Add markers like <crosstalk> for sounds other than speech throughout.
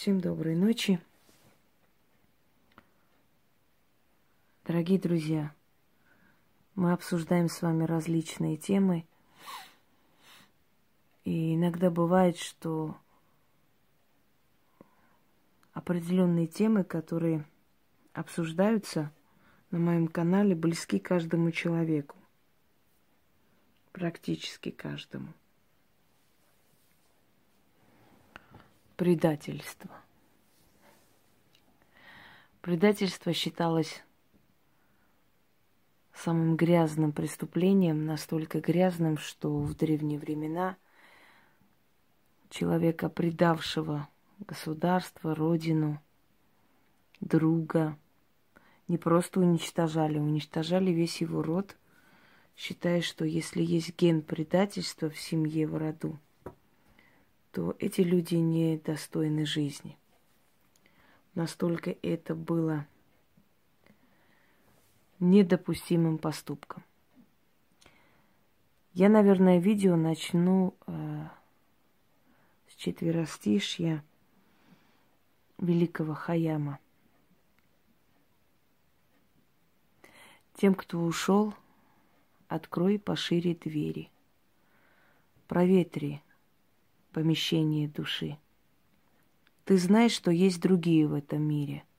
Всем доброй ночи. Дорогие друзья, мы обсуждаем с вами различные темы. И иногда бывает, что определенные темы, которые обсуждаются на моем канале, близки каждому человеку. Практически каждому. Предательство. Предательство считалось самым грязным преступлением, настолько грязным, что в древние времена человека, предавшего государство, родину, друга, не просто уничтожали, уничтожали весь его род, считая, что если есть ген предательства в семье, в роду, то эти люди не достойны жизни. Настолько это было недопустимым поступком. Я, наверное, видео начну э, с четверостишья великого Хаяма. Тем, кто ушел, открой пошире двери. Проветри помещение души. Ты знаешь, что есть другие в этом мире –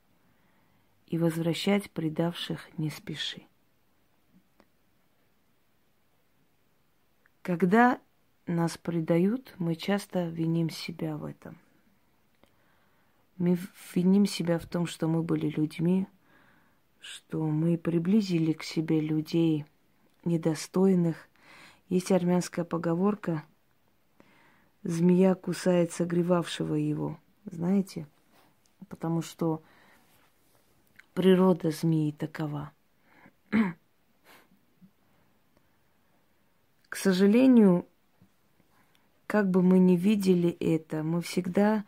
и возвращать предавших не спеши. Когда нас предают, мы часто виним себя в этом. Мы виним себя в том, что мы были людьми, что мы приблизили к себе людей недостойных. Есть армянская поговорка «Змея кусает согревавшего его». Знаете? Потому что Природа змеи такова. <clears throat> К сожалению, как бы мы ни видели это, мы всегда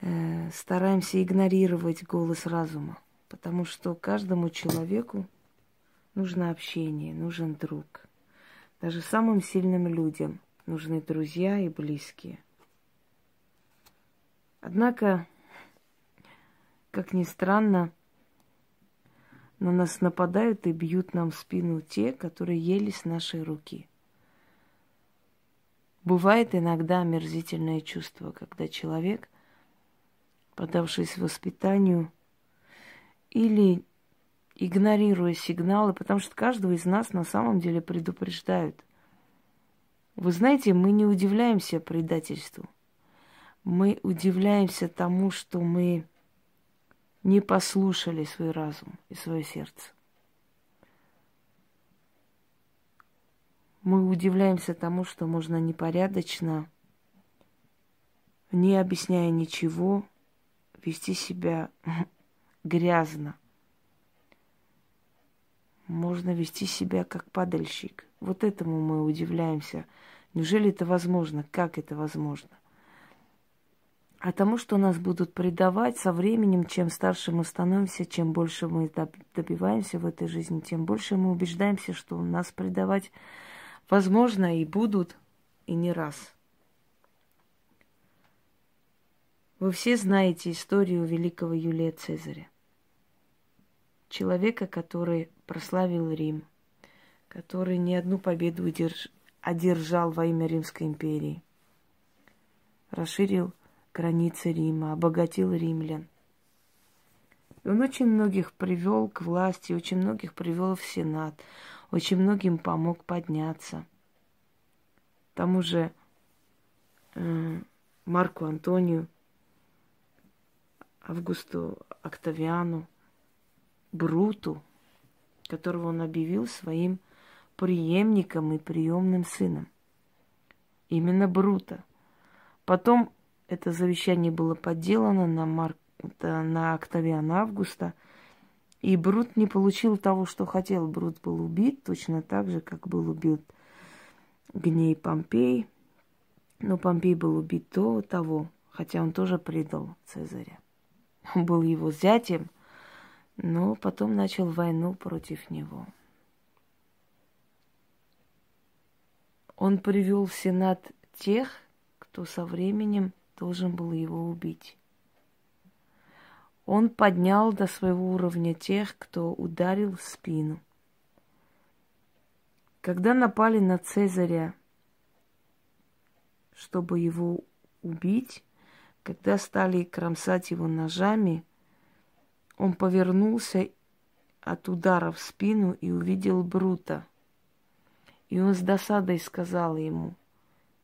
э, стараемся игнорировать голос разума, потому что каждому человеку нужно общение, нужен друг. Даже самым сильным людям нужны друзья и близкие. Однако, как ни странно, на нас нападают и бьют нам в спину те, которые ели с нашей руки. Бывает иногда омерзительное чувство, когда человек, подавшись воспитанию, или игнорируя сигналы, потому что каждого из нас на самом деле предупреждают. Вы знаете, мы не удивляемся предательству. Мы удивляемся тому, что мы не послушали свой разум и свое сердце. Мы удивляемся тому, что можно непорядочно, не объясняя ничего, вести себя <laughs> грязно. Можно вести себя как падальщик. Вот этому мы удивляемся. Неужели это возможно? Как это возможно? а тому, что нас будут предавать со временем, чем старше мы становимся, чем больше мы добиваемся в этой жизни, тем больше мы убеждаемся, что нас предавать возможно и будут, и не раз. Вы все знаете историю великого Юлия Цезаря. Человека, который прославил Рим, который не одну победу одержал во имя Римской империи, расширил границы Рима, обогатил римлян. И он очень многих привел к власти, очень многих привел в Сенат, очень многим помог подняться. Тому же э, Марку Антонию, Августу Октавиану, Бруту, которого он объявил своим преемником и приемным сыном. Именно Брута. Потом это завещание было подделано на, Марк, на Октавиана Августа. И Брут не получил того, что хотел. Брут был убит точно так же, как был убит Гней Помпей. Но Помпей был убит до того, хотя он тоже предал Цезаря. Он был его зятем, но потом начал войну против него. Он привел в Сенат тех, кто со временем должен был его убить. он поднял до своего уровня тех, кто ударил в спину. Когда напали на Цезаря, чтобы его убить, когда стали кромсать его ножами, он повернулся от удара в спину и увидел Брута. И он с досадой сказал ему,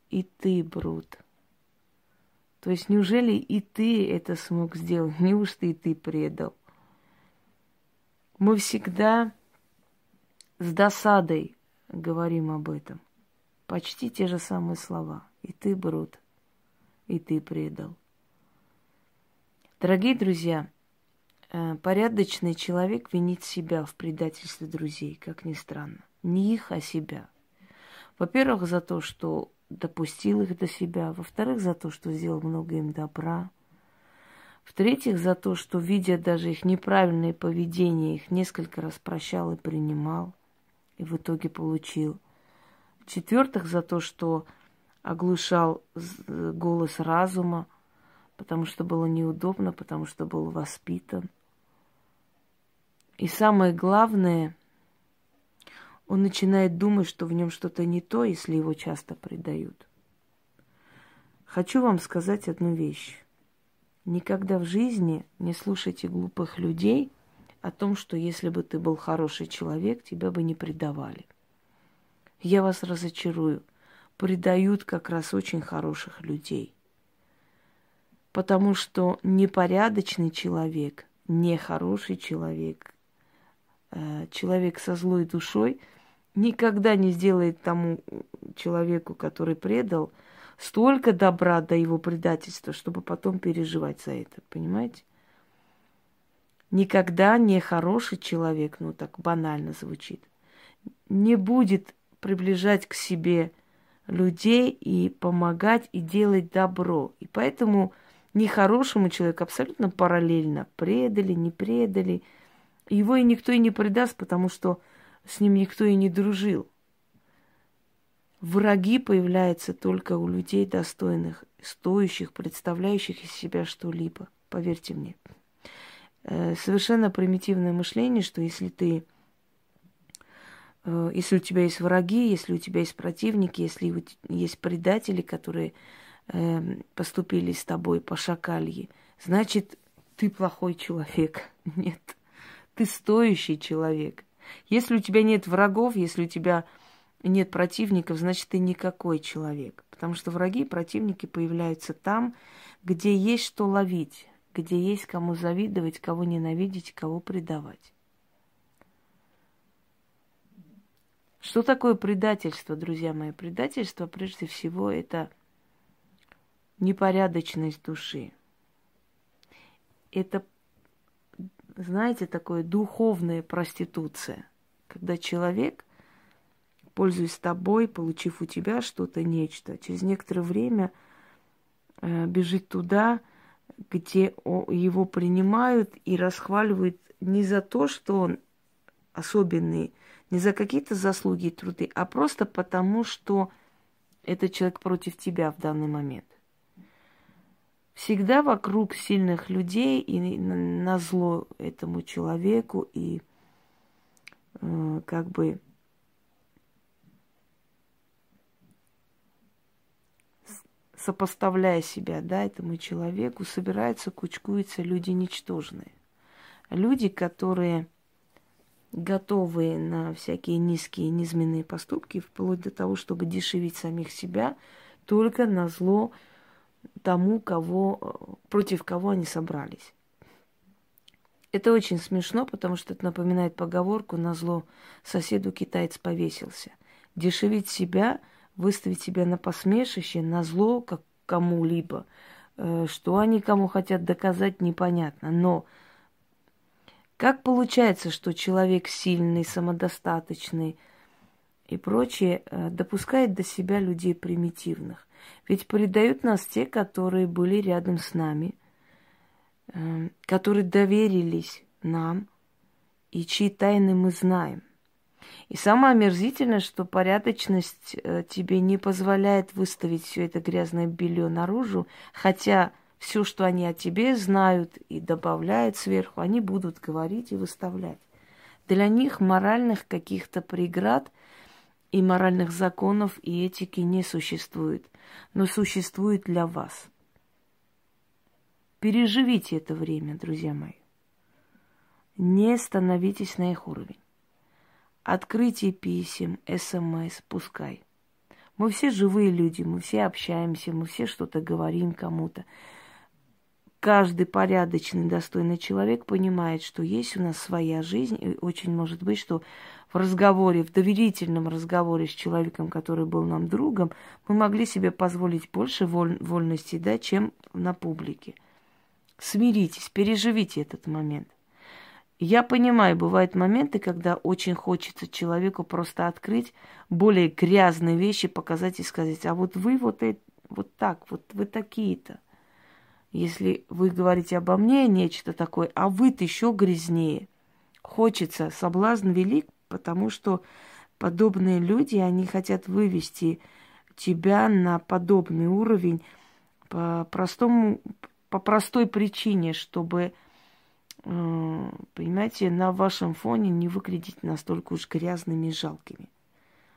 и ты, Брут. То есть неужели и ты это смог сделать? <laughs> Неужто и ты предал? Мы всегда с досадой говорим об этом. Почти те же самые слова. И ты, Брут, и ты предал. Дорогие друзья, порядочный человек винит себя в предательстве друзей, как ни странно. Не их, а себя. Во-первых, за то, что допустил их до себя. Во-вторых, за то, что сделал много им добра. В-третьих, за то, что, видя даже их неправильное поведение, их несколько раз прощал и принимал, и в итоге получил. В-четвертых, за то, что оглушал голос разума, потому что было неудобно, потому что был воспитан. И самое главное, он начинает думать, что в нем что-то не то, если его часто предают. Хочу вам сказать одну вещь. Никогда в жизни не слушайте глупых людей о том, что если бы ты был хороший человек, тебя бы не предавали. Я вас разочарую. Предают как раз очень хороших людей – Потому что непорядочный человек, нехороший человек, человек со злой душой никогда не сделает тому человеку, который предал, столько добра до его предательства, чтобы потом переживать за это. Понимаете? Никогда не хороший человек, ну так банально звучит, не будет приближать к себе людей и помогать и делать добро. И поэтому нехорошему человеку абсолютно параллельно. Предали, не предали. Его и никто и не предаст, потому что с ним никто и не дружил. Враги появляются только у людей достойных, стоящих, представляющих из себя что-либо. Поверьте мне. Э, совершенно примитивное мышление, что если ты э, если у тебя есть враги, если у тебя есть противники, если есть предатели, которые э, поступили с тобой по шакалье, значит, ты плохой человек. <laughs> Нет, ты стоящий человек. Если у тебя нет врагов, если у тебя нет противников, значит, ты никакой человек. Потому что враги и противники появляются там, где есть что ловить, где есть кому завидовать, кого ненавидеть, кого предавать. Что такое предательство, друзья мои? Предательство, прежде всего, это – непорядочность души. Это, знаете, такое духовная проституция, когда человек, пользуясь тобой, получив у тебя что-то, нечто, через некоторое время э, бежит туда, где его принимают и расхваливают не за то, что он особенный, не за какие-то заслуги и труды, а просто потому, что этот человек против тебя в данный момент всегда вокруг сильных людей и на зло этому человеку и э, как бы сопоставляя себя, да, этому человеку, собираются, кучкуются люди ничтожные. Люди, которые готовы на всякие низкие, низменные поступки, вплоть до того, чтобы дешевить самих себя, только на зло тому, кого, против кого они собрались. Это очень смешно, потому что это напоминает поговорку «на зло соседу китаец повесился». Дешевить себя, выставить себя на посмешище, на зло как кому-либо, э, что они кому хотят доказать, непонятно. Но как получается, что человек сильный, самодостаточный и прочее э, допускает до себя людей примитивных? Ведь предают нас те, которые были рядом с нами, эм, которые доверились нам и чьи тайны мы знаем. И самое омерзительное, что порядочность э, тебе не позволяет выставить все это грязное белье наружу, хотя все, что они о тебе знают и добавляют сверху, они будут говорить и выставлять. Для них моральных каких-то преград и моральных законов и этики не существует, но существует для вас. Переживите это время, друзья мои. Не становитесь на их уровень. Открытие писем, смс, пускай. Мы все живые люди, мы все общаемся, мы все что-то говорим кому-то каждый порядочный, достойный человек понимает, что есть у нас своя жизнь, и очень может быть, что в разговоре, в доверительном разговоре с человеком, который был нам другом, мы могли себе позволить больше воль, вольности, да, чем на публике. Смиритесь, переживите этот момент. Я понимаю, бывают моменты, когда очень хочется человеку просто открыть более грязные вещи, показать и сказать, а вот вы вот, это, вот так, вот вы такие-то. Если вы говорите обо мне нечто такое, а вы-то еще грязнее. Хочется, соблазн велик, потому что подобные люди, они хотят вывести тебя на подобный уровень по простому, по простой причине, чтобы, э, понимаете, на вашем фоне не выглядеть настолько уж грязными и жалкими.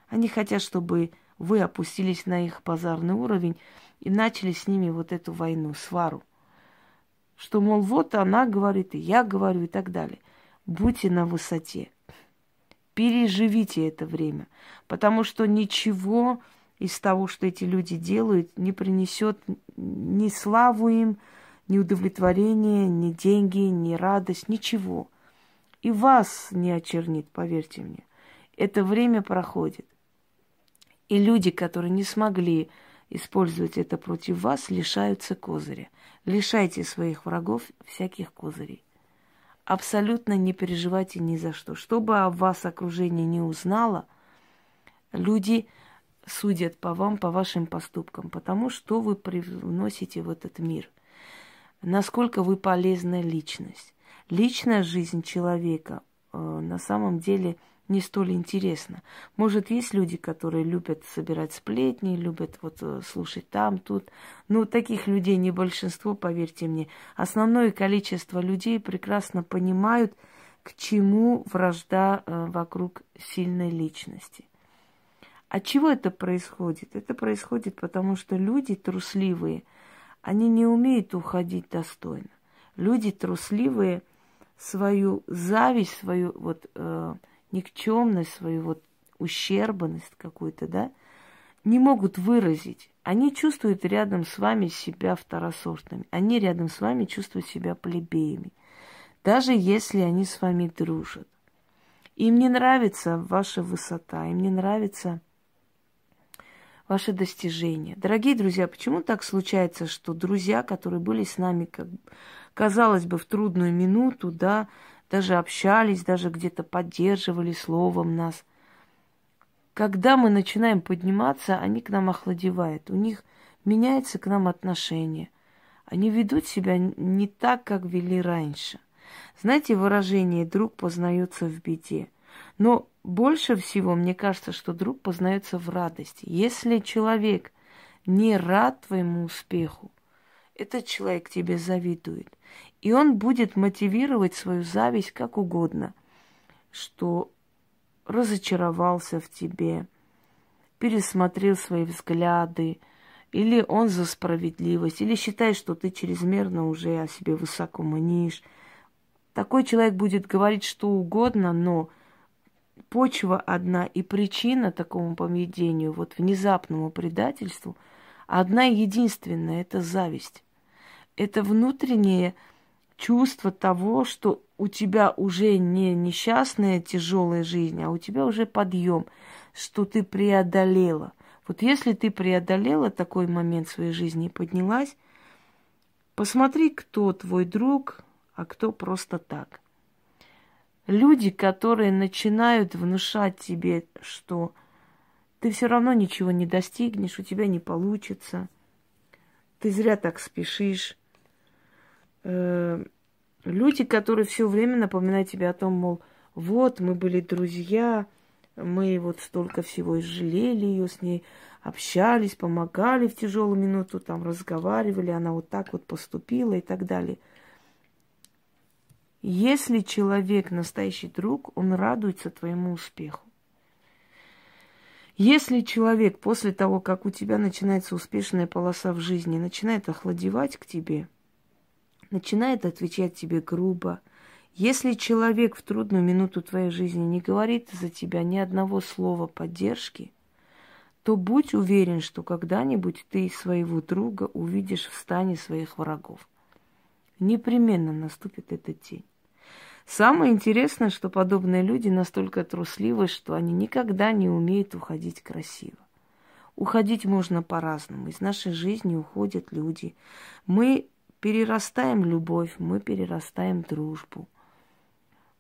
Они хотят, чтобы вы опустились на их базарный уровень и начали с ними вот эту войну, свару. Что, мол, вот она говорит, и я говорю, и так далее. Будьте на высоте. Переживите это время. Потому что ничего из того, что эти люди делают, не принесет ни славу им, ни удовлетворение, ни деньги, ни радость, ничего. И вас не очернит, поверьте мне. Это время проходит. И люди, которые не смогли использовать это против вас, лишаются козыря. Лишайте своих врагов всяких козырей. Абсолютно не переживайте ни за что. Чтобы о вас окружение не узнало, люди судят по вам, по вашим поступкам, потому что вы привносите в этот мир. Насколько вы полезная личность. Личная жизнь человека э, на самом деле – не столь интересно. Может, есть люди, которые любят собирать сплетни, любят вот э, слушать там, тут. Но таких людей не большинство, поверьте мне. Основное количество людей прекрасно понимают, к чему вражда э, вокруг сильной личности. От чего это происходит? Это происходит потому, что люди трусливые, они не умеют уходить достойно. Люди трусливые свою зависть, свою вот э, никчемность, свою вот ущербность какую-то, да, не могут выразить. Они чувствуют рядом с вами себя второсортными. Они рядом с вами чувствуют себя плебеями. Даже если они с вами дружат. Им не нравится ваша высота, им не нравится ваши достижения. Дорогие друзья, почему так случается, что друзья, которые были с нами, как, казалось бы, в трудную минуту, да, даже общались, даже где-то поддерживали словом нас. Когда мы начинаем подниматься, они к нам охладевают. У них меняется к нам отношение. Они ведут себя не так, как вели раньше. Знаете, выражение «друг познается в беде». Но больше всего мне кажется, что друг познается в радости. Если человек не рад твоему успеху, этот человек тебе завидует. И он будет мотивировать свою зависть как угодно, что разочаровался в тебе, пересмотрел свои взгляды, или он за справедливость, или считает, что ты чрезмерно уже о себе высоко манишь. Такой человек будет говорить что угодно, но почва одна и причина такому поведению, вот внезапному предательству, одна единственная – это зависть. Это внутреннее чувство того, что у тебя уже не несчастная тяжелая жизнь, а у тебя уже подъем, что ты преодолела. Вот если ты преодолела такой момент в своей жизни и поднялась, посмотри, кто твой друг, а кто просто так. Люди, которые начинают внушать тебе, что ты все равно ничего не достигнешь, у тебя не получится, ты зря так спешишь, Э, люди, которые все время напоминают тебе о том, мол, вот мы были друзья, мы вот столько всего жалели ее с ней, общались, помогали в тяжелую минуту, там разговаривали, она вот так вот поступила и так далее. Если человек настоящий друг, он радуется твоему успеху. Если человек после того, как у тебя начинается успешная полоса в жизни, начинает охладевать к тебе, начинает отвечать тебе грубо, если человек в трудную минуту твоей жизни не говорит за тебя ни одного слова поддержки, то будь уверен, что когда-нибудь ты своего друга увидишь в стане своих врагов. Непременно наступит этот день. Самое интересное, что подобные люди настолько трусливы, что они никогда не умеют уходить красиво. Уходить можно по-разному. Из нашей жизни уходят люди. Мы перерастаем любовь, мы перерастаем дружбу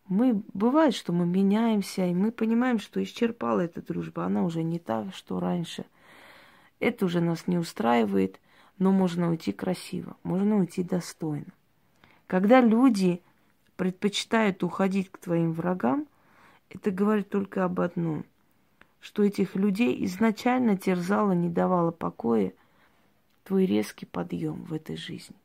мы бывает, что мы меняемся, и мы понимаем, что исчерпала эта дружба, она уже не та, что раньше. Это уже нас не устраивает, но можно уйти красиво, можно уйти достойно. Когда люди предпочитают уходить к твоим врагам, это говорит только об одном, что этих людей изначально терзало, не давало покоя твой резкий подъем в этой жизни.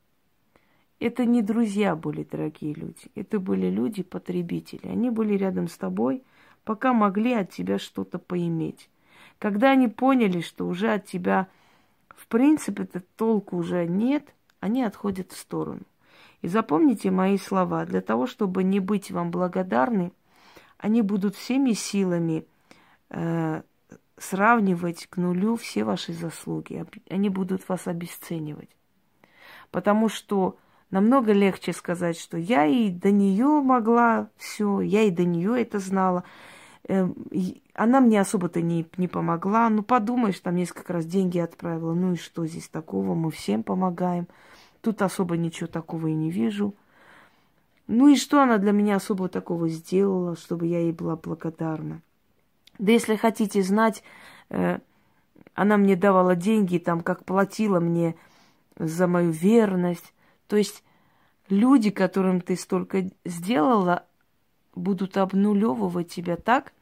Это не друзья были, дорогие люди. Это были люди-потребители. Они были рядом с тобой, пока могли от тебя что-то поиметь. Когда они поняли, что уже от тебя, в принципе, -то толку уже нет, они отходят в сторону. И запомните мои слова. Для того, чтобы не быть вам благодарны, они будут всеми силами э, сравнивать к нулю все ваши заслуги. Они будут вас обесценивать. Потому что намного легче сказать, что я и до нее могла все, я и до нее это знала. Эм, она мне особо-то не, не помогла. Ну, подумаешь, там несколько раз деньги отправила. Ну и что здесь такого? Мы всем помогаем. Тут особо ничего такого и не вижу. Ну и что она для меня особо такого сделала, чтобы я ей была благодарна? Да если хотите знать, э, она мне давала деньги, там, как платила мне за мою верность. То есть люди, которым ты столько сделала, будут обнулевывать тебя так,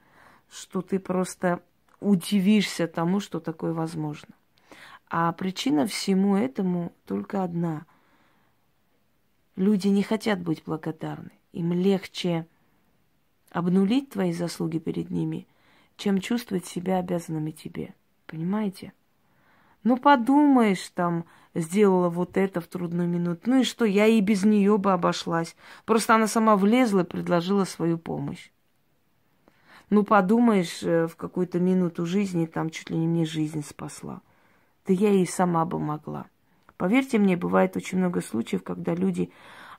что ты просто удивишься тому, что такое возможно. А причина всему этому только одна. Люди не хотят быть благодарны. Им легче обнулить твои заслуги перед ними, чем чувствовать себя обязанными тебе. Понимаете? Ну, подумаешь, там, сделала вот это в трудную минуту. Ну и что, я и без нее бы обошлась. Просто она сама влезла и предложила свою помощь. Ну, подумаешь, э, в какую-то минуту жизни там чуть ли не мне жизнь спасла. Да я и сама бы могла. Поверьте мне, бывает очень много случаев, когда люди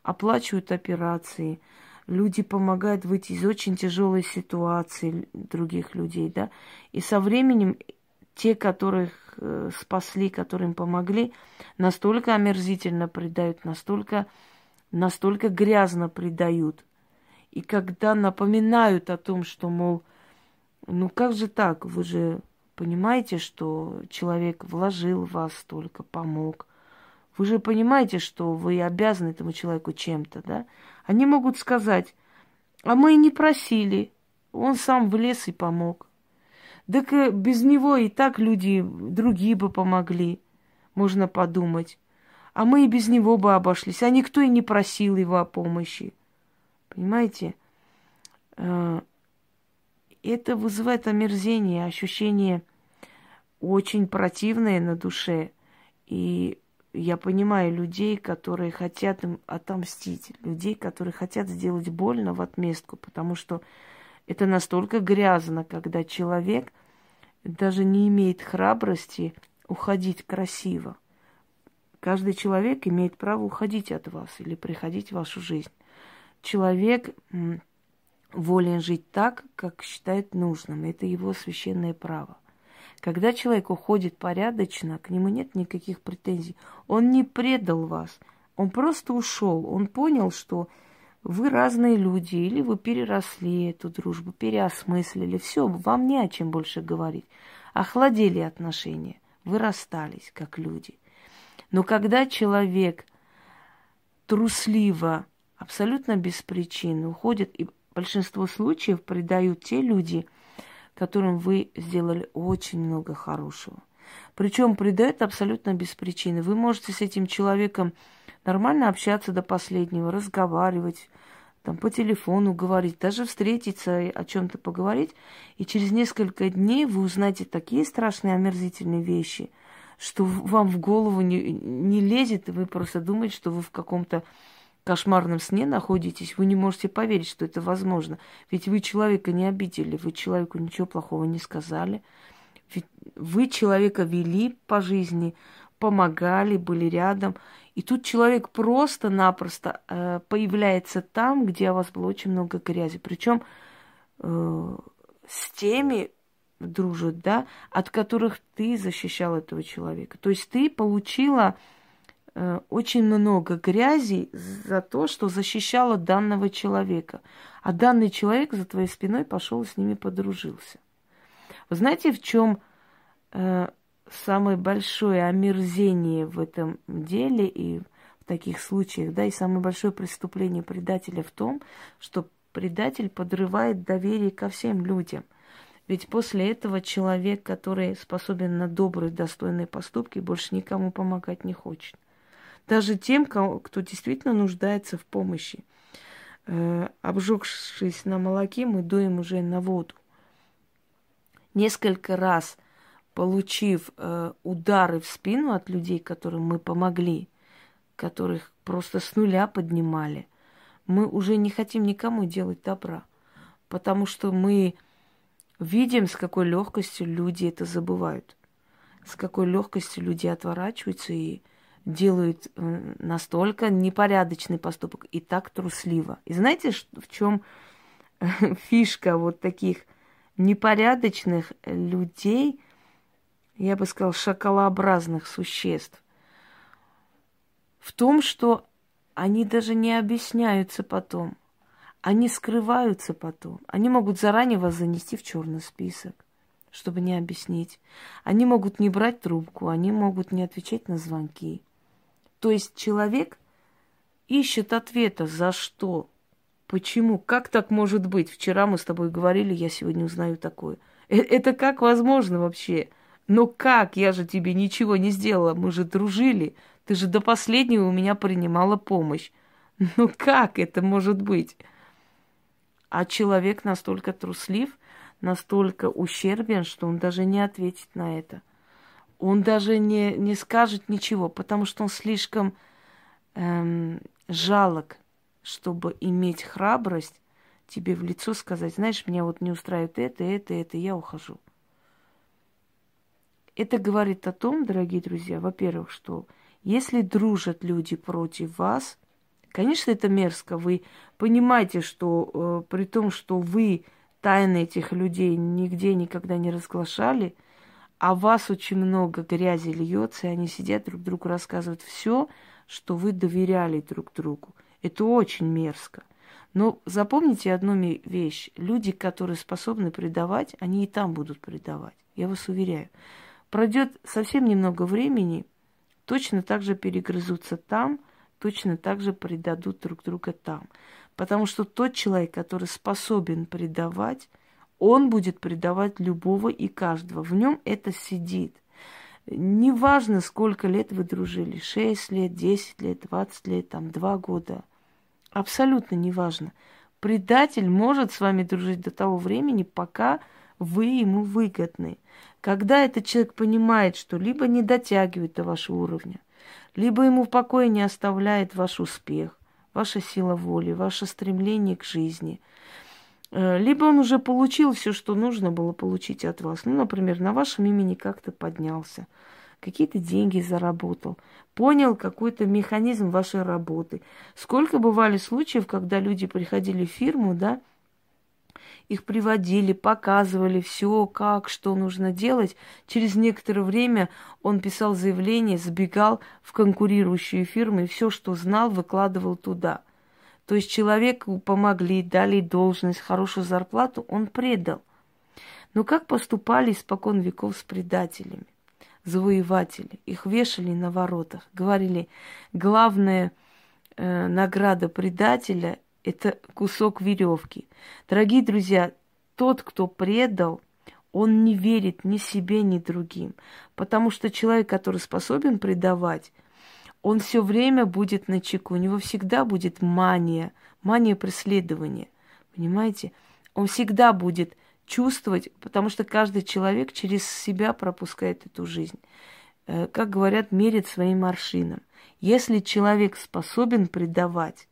оплачивают операции, люди помогают выйти из очень тяжелой ситуации других людей, да, и со временем те, которых э, спасли, которым помогли, настолько омерзительно предают, настолько, настолько грязно предают. И когда напоминают о том, что, мол, ну как же так, вы же понимаете, что человек вложил в вас столько, помог. Вы же понимаете, что вы обязаны этому человеку чем-то, да? Они могут сказать, а мы и не просили, он сам влез и помог. Так без него и так люди, другие бы помогли, можно подумать. А мы и без него бы обошлись, а никто и не просил его о помощи. Понимаете? Э, это вызывает омерзение, ощущение очень противное на душе. И я понимаю людей, которые хотят им отомстить, людей, которые хотят сделать больно в отместку, потому что это настолько грязно, когда человек даже не имеет храбрости уходить красиво. Каждый человек имеет право уходить от вас или приходить в вашу жизнь. Человек волен жить так, как считает нужным. Это его священное право. Когда человек уходит порядочно, к нему нет никаких претензий. Он не предал вас. Он просто ушел. Он понял, что вы разные люди, или вы переросли эту дружбу, переосмыслили. Все, вам не о чем больше говорить. Охладели отношения, вы расстались как люди. Но когда человек трусливо, абсолютно без причины уходит, и большинство случаев предают те люди, которым вы сделали очень много хорошего. Причем предает абсолютно без причины. Вы можете с этим человеком нормально общаться до последнего, разговаривать, там, по телефону говорить, даже встретиться, о чем-то поговорить, и через несколько дней вы узнаете такие страшные, омерзительные вещи, что вам в голову не, не лезет, и вы просто думаете, что вы в каком-то кошмарном сне находитесь, вы не можете поверить, что это возможно. Ведь вы человека не обидели, вы человеку ничего плохого не сказали. Ведь вы человека вели по жизни, помогали, были рядом. И тут человек просто-напросто э, появляется там, где у вас было очень много грязи. Причем э, с теми дружат, да, от которых ты защищал этого человека. То есть ты получила э, очень много грязи за то, что защищала данного человека. А данный человек за твоей спиной пошел с ними подружился. Вы знаете, в чем э, самое большое омерзение в этом деле и в таких случаях, да, и самое большое преступление предателя в том, что предатель подрывает доверие ко всем людям. Ведь после этого человек, который способен на добрые, достойные поступки, больше никому помогать не хочет. Даже тем, кто действительно нуждается в помощи. Э, обжегшись на молоке, мы дуем уже на воду. Несколько раз – получив э, удары в спину от людей, которым мы помогли, которых просто с нуля поднимали, мы уже не хотим никому делать добра, потому что мы видим, с какой легкостью люди это забывают, с какой легкостью люди отворачиваются и делают э, настолько непорядочный поступок и так трусливо. И знаете, в чем <laughs> фишка вот таких непорядочных людей – я бы сказал, шоколообразных существ. В том, что они даже не объясняются потом. Они скрываются потом. Они могут заранее вас занести в черный список, чтобы не объяснить. Они могут не брать трубку, они могут не отвечать на звонки. То есть человек ищет ответа, за что, почему, как так может быть. Вчера мы с тобой говорили, я сегодня узнаю такое. Э, это как возможно вообще? Но как? Я же тебе ничего не сделала. Мы же дружили. Ты же до последнего у меня принимала помощь. Ну как это может быть? А человек настолько труслив, настолько ущербен, что он даже не ответит на это. Он даже не, не скажет ничего, потому что он слишком эм, жалок, чтобы иметь храбрость тебе в лицо сказать, знаешь, меня вот не устраивает это, это, это, я ухожу. Это говорит о том, дорогие друзья, во-первых, что если дружат люди против вас, конечно, это мерзко. Вы понимаете, что э, при том, что вы тайны этих людей нигде никогда не разглашали, а вас очень много грязи льется, и они сидят друг другу рассказывают все, что вы доверяли друг другу. Это очень мерзко. Но запомните одну вещь. Люди, которые способны предавать, они и там будут предавать. Я вас уверяю. Пройдет совсем немного времени, точно так же перегрызутся там, точно так же предадут друг друга там. Потому что тот человек, который способен предавать, он будет предавать любого и каждого. В нем это сидит. Неважно, сколько лет вы дружили, 6 лет, 10 лет, 20 лет, там, 2 года. Абсолютно неважно. Предатель может с вами дружить до того времени, пока вы ему выгодны. Когда этот человек понимает, что либо не дотягивает до вашего уровня, либо ему в покое не оставляет ваш успех, ваша сила воли, ваше стремление к жизни, э, либо он уже получил все, что нужно было получить от вас. Ну, например, на вашем имени как-то поднялся, какие-то деньги заработал, понял какой-то механизм вашей работы. Сколько бывали случаев, когда люди приходили в фирму, да, их приводили, показывали все, как, что нужно делать. Через некоторое время он писал заявление, сбегал в конкурирующие фирмы и все, что знал, выкладывал туда. То есть человеку помогли, дали должность, хорошую зарплату, он предал. Но как поступали испокон веков с предателями? Завоеватели. Их вешали на воротах. Говорили, главная э, награда предателя это кусок веревки. Дорогие друзья, тот, кто предал, он не верит ни себе, ни другим. Потому что человек, который способен предавать, он все время будет на чеку. У него всегда будет мания, мания преследования. Понимаете? Он всегда будет чувствовать, потому что каждый человек через себя пропускает эту жизнь. Э, как говорят, мерит своим аршином. Если человек способен предавать,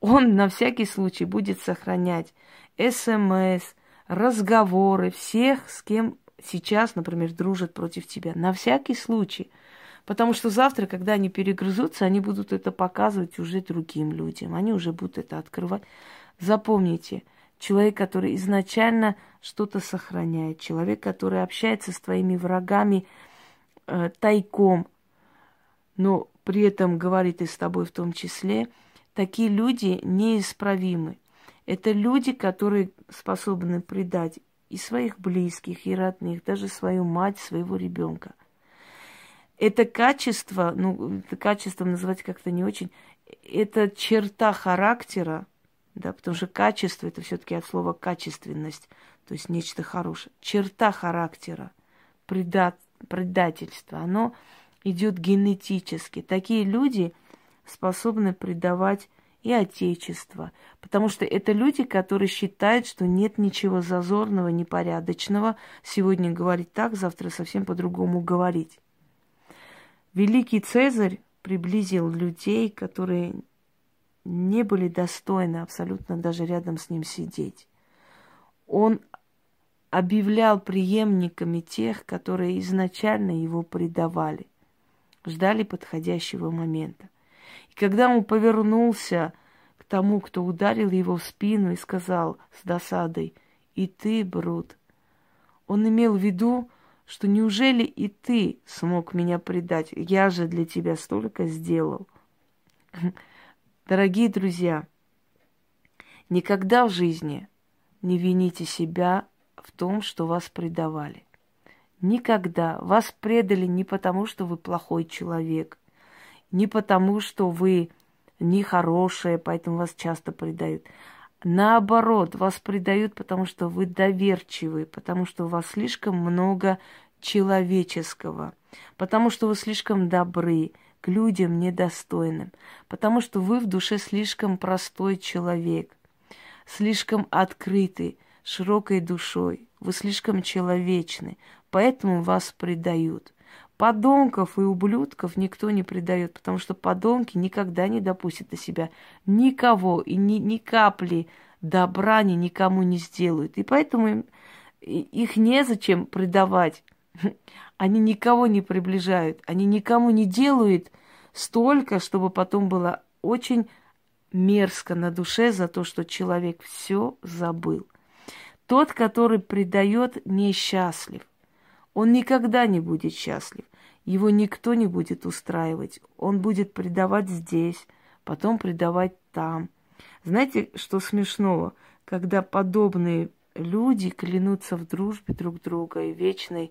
он на всякий случай будет сохранять СМС, разговоры всех, с кем сейчас, например, дружат против тебя. На всякий случай. Потому что завтра, когда они перегрызутся, они будут это показывать уже другим людям. Они уже будут это открывать. Запомните, человек, который изначально что-то сохраняет, человек, который общается с твоими врагами э, тайком, но при этом говорит и с тобой в том числе, такие люди неисправимы. Это люди, которые способны предать и своих близких, и родных, даже свою мать, своего ребенка. Это качество, ну, это качество называть как-то не очень, это черта характера, да, потому что качество это все-таки от слова качественность, то есть нечто хорошее. Черта характера, предат, предательство, оно идет генетически. Такие люди способны предавать и Отечество. Потому что это люди, которые считают, что нет ничего зазорного, непорядочного. Сегодня говорить так, завтра совсем по-другому говорить. Великий Цезарь приблизил людей, которые не были достойны абсолютно даже рядом с ним сидеть. Он объявлял преемниками тех, которые изначально его предавали, ждали подходящего момента. Когда он повернулся к тому, кто ударил его в спину и сказал с досадой, «И ты, Брут», он имел в виду, что неужели и ты смог меня предать? Я же для тебя столько сделал. <clears throat> Дорогие друзья, никогда в жизни не вините себя в том, что вас предавали. Никогда. Вас предали не потому, что вы плохой человек, не потому, что вы нехорошие, поэтому вас часто предают. Наоборот, вас предают, потому что вы доверчивы, потому что у вас слишком много человеческого, потому что вы слишком добры к людям недостойным, потому что вы в душе слишком простой человек, слишком открытый, широкой душой, вы слишком человечны, поэтому вас предают. Подонков и ублюдков никто не предает, потому что подонки никогда не допустят до себя никого и ни, ни капли добра они никому не сделают. И поэтому им, их незачем предавать. <laughs> Они никого не приближают, они никому не делают столько, чтобы потом было очень мерзко на душе за то, что человек все забыл. Тот, который предает, несчастлив. Он никогда не будет счастлив. Его никто не будет устраивать. Он будет предавать здесь, потом предавать там. Знаете, что смешного? Когда подобные люди клянутся в дружбе друг друга и вечной,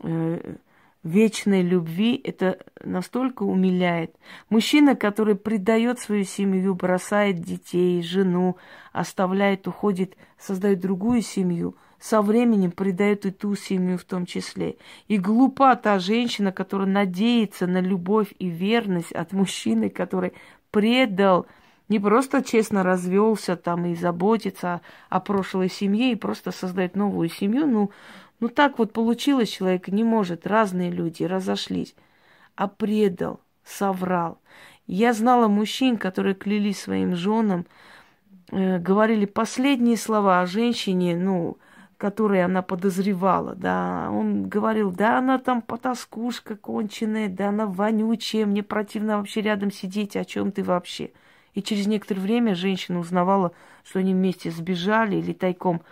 э, вечной любви, это настолько умиляет. Мужчина, который предает свою семью, бросает детей, жену, оставляет, уходит, создает другую семью – со временем предает и ту семью в том числе. И глупа та женщина, которая надеется на любовь и верность от мужчины, который предал, не просто честно развелся там и заботится о прошлой семье и просто создает новую семью. Ну, ну так вот получилось, человек не может, разные люди разошлись, а предал, соврал. Я знала мужчин, которые клялись своим женам, э, говорили последние слова о женщине, ну, которые она подозревала, да, он говорил, да, она там потаскушка конченая, да, она вонючая, мне противно вообще рядом сидеть, о чем ты вообще? И через некоторое время женщина узнавала, что они вместе сбежали или тайком,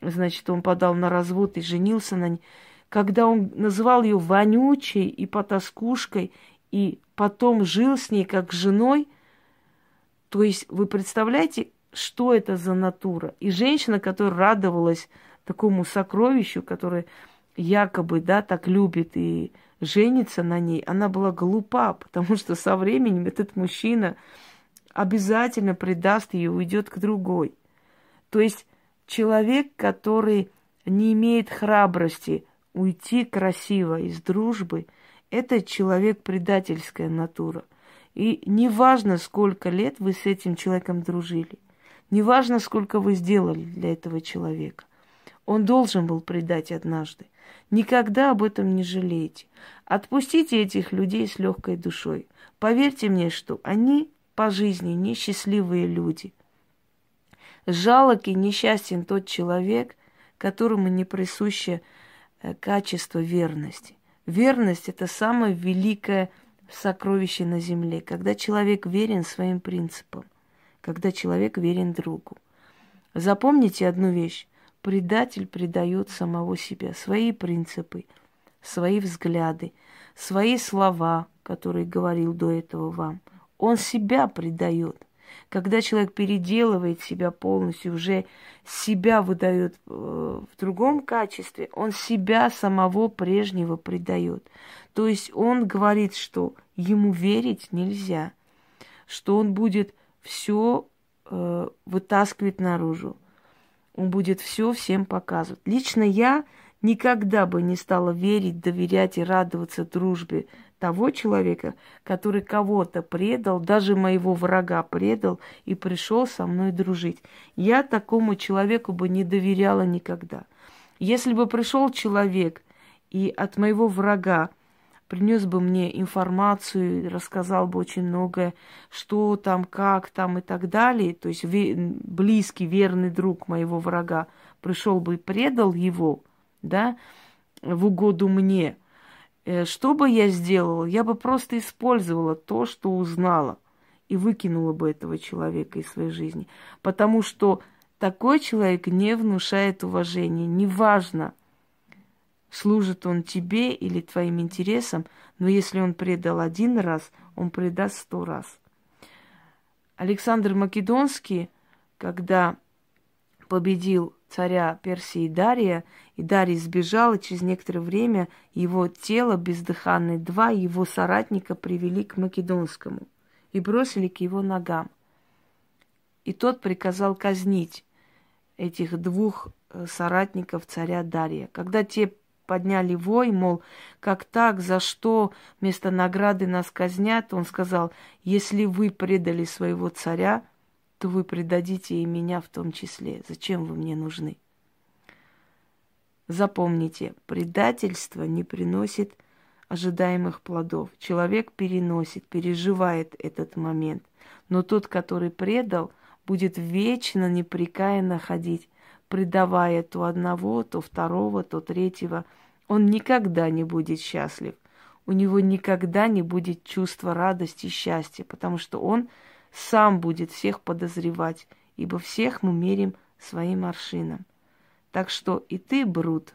значит, он подал на развод и женился на ней. Когда он называл ее вонючей и потаскушкой, и потом жил с ней как с женой, то есть вы представляете, что это за натура? И женщина, которая радовалась такому сокровищу, которое якобы, да, так любит и женится на ней, она была глупа, потому что со временем этот мужчина обязательно предаст ее и уйдет к другой. То есть человек, который не имеет храбрости уйти красиво из дружбы, это человек предательская натура. И неважно, сколько лет вы с этим человеком дружили, неважно, сколько вы сделали для этого человека, он должен был предать однажды. Никогда об этом не жалейте. Отпустите этих людей с легкой душой. Поверьте мне, что они по жизни несчастливые люди. Жалок и несчастен тот человек, которому не присуще э, качество верности. Верность – это самое великое сокровище на земле, когда человек верен своим принципам, когда человек верен другу. Запомните одну вещь. Предатель предает самого себя, свои принципы, свои взгляды, свои слова, которые говорил до этого вам. Он себя предает. Когда человек переделывает себя полностью, уже себя выдает э, в другом качестве, он себя самого прежнего предает. То есть он говорит, что ему верить нельзя, что он будет все э, вытаскивать наружу, он будет все всем показывать. Лично я никогда бы не стала верить, доверять и радоваться дружбе того человека, который кого-то предал, даже моего врага предал и пришел со мной дружить. Я такому человеку бы не доверяла никогда. Если бы пришел человек и от моего врага принес бы мне информацию, рассказал бы очень многое, что там, как там и так далее, то есть близкий, верный друг моего врага пришел бы и предал его, да, в угоду мне – Э, что бы я сделала? Я бы просто использовала то, что узнала, и выкинула бы этого человека из своей жизни. Потому что такой человек не внушает уважения. Неважно, служит он тебе или твоим интересам, но если он предал один раз, он предаст сто раз. Александр Македонский, когда победил царя Персии Дария, и Дарий сбежал, и через некоторое время его тело бездыханное, два его соратника привели к Македонскому и бросили к его ногам. И тот приказал казнить этих двух э, соратников царя Дария. Когда те подняли вой, мол, как так, за что вместо награды нас казнят, он сказал, если вы предали своего царя, то вы предадите и меня в том числе. Зачем вы мне нужны? Запомните, предательство не приносит ожидаемых плодов. Человек переносит, переживает этот момент. Но тот, который предал, будет вечно непрекаянно ходить, предавая то одного, то второго, то третьего. Он никогда не будет счастлив. У него никогда не будет чувства радости и счастья, потому что он сам будет всех подозревать, ибо всех мы мерим своим аршином. Так что и ты, Брут,